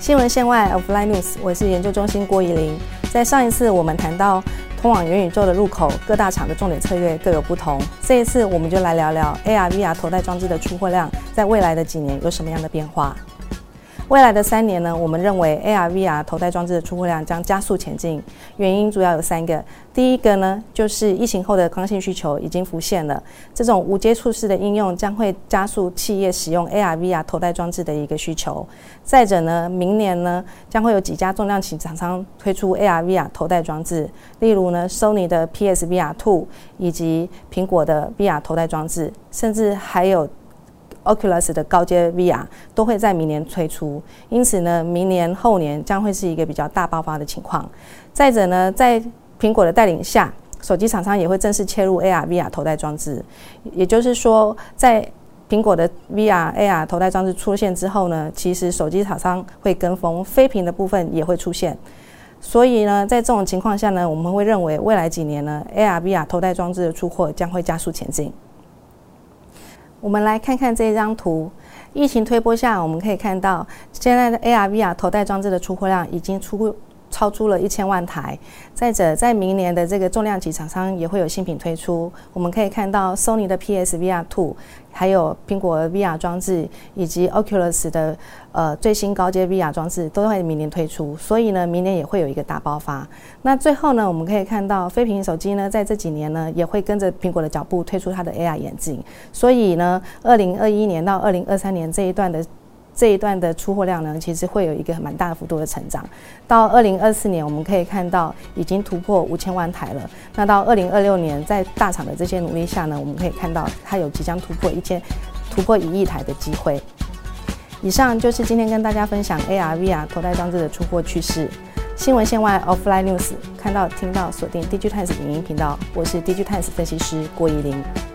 新闻线外 Offline News，我是研究中心郭怡玲。在上一次我们谈到通往元宇宙的入口，各大厂的重点策略各有不同。这一次我们就来聊聊 AR、VR 头戴装置的出货量，在未来的几年有什么样的变化。未来的三年呢，我们认为 AR、VR 头戴装置的出货量将加速前进。原因主要有三个。第一个呢，就是疫情后的刚性需求已经浮现了，这种无接触式的应用将会加速企业使用 AR、VR 头戴装置的一个需求。再者呢，明年呢，将会有几家重量级厂商推出 AR、VR 头戴装置，例如呢，Sony 的 PSVR Two 以及苹果的 VR 头戴装置，甚至还有。Oculus 的高阶 VR 都会在明年推出，因此呢，明年后年将会是一个比较大爆发的情况。再者呢，在苹果的带领下，手机厂商也会正式切入 AR、VR 头戴装置。也就是说，在苹果的 VR、AR 头戴装置出现之后呢，其实手机厂商会跟风，非屏的部分也会出现。所以呢，在这种情况下呢，我们会认为未来几年呢，AR、VR 头戴装置的出货将会加速前进。我们来看看这张图，疫情推波下，我们可以看到现在的 AR、VR 头戴装置的出货量已经出。超出了一千万台。再者，在明年的这个重量级厂商也会有新品推出。我们可以看到，Sony 的 PSVR Two，还有苹果 VR 装置，以及 Oculus 的呃最新高阶 VR 装置都会明年推出。所以呢，明年也会有一个大爆发。那最后呢，我们可以看到，飞屏手机呢，在这几年呢，也会跟着苹果的脚步推出它的 AR 眼镜。所以呢，二零二一年到二零二三年这一段的。这一段的出货量呢，其实会有一个蛮大幅度的成长。到二零二四年，我们可以看到已经突破五千万台了。那到二零二六年，在大厂的这些努力下呢，我们可以看到它有即将突破一千、突破一亿台的机会。以上就是今天跟大家分享 AR、VR 头戴装置的出货趋势。新闻线外 Offline News，看到、听到，锁定 DigiTimes 影音频道。我是 DigiTimes 分析师郭依林。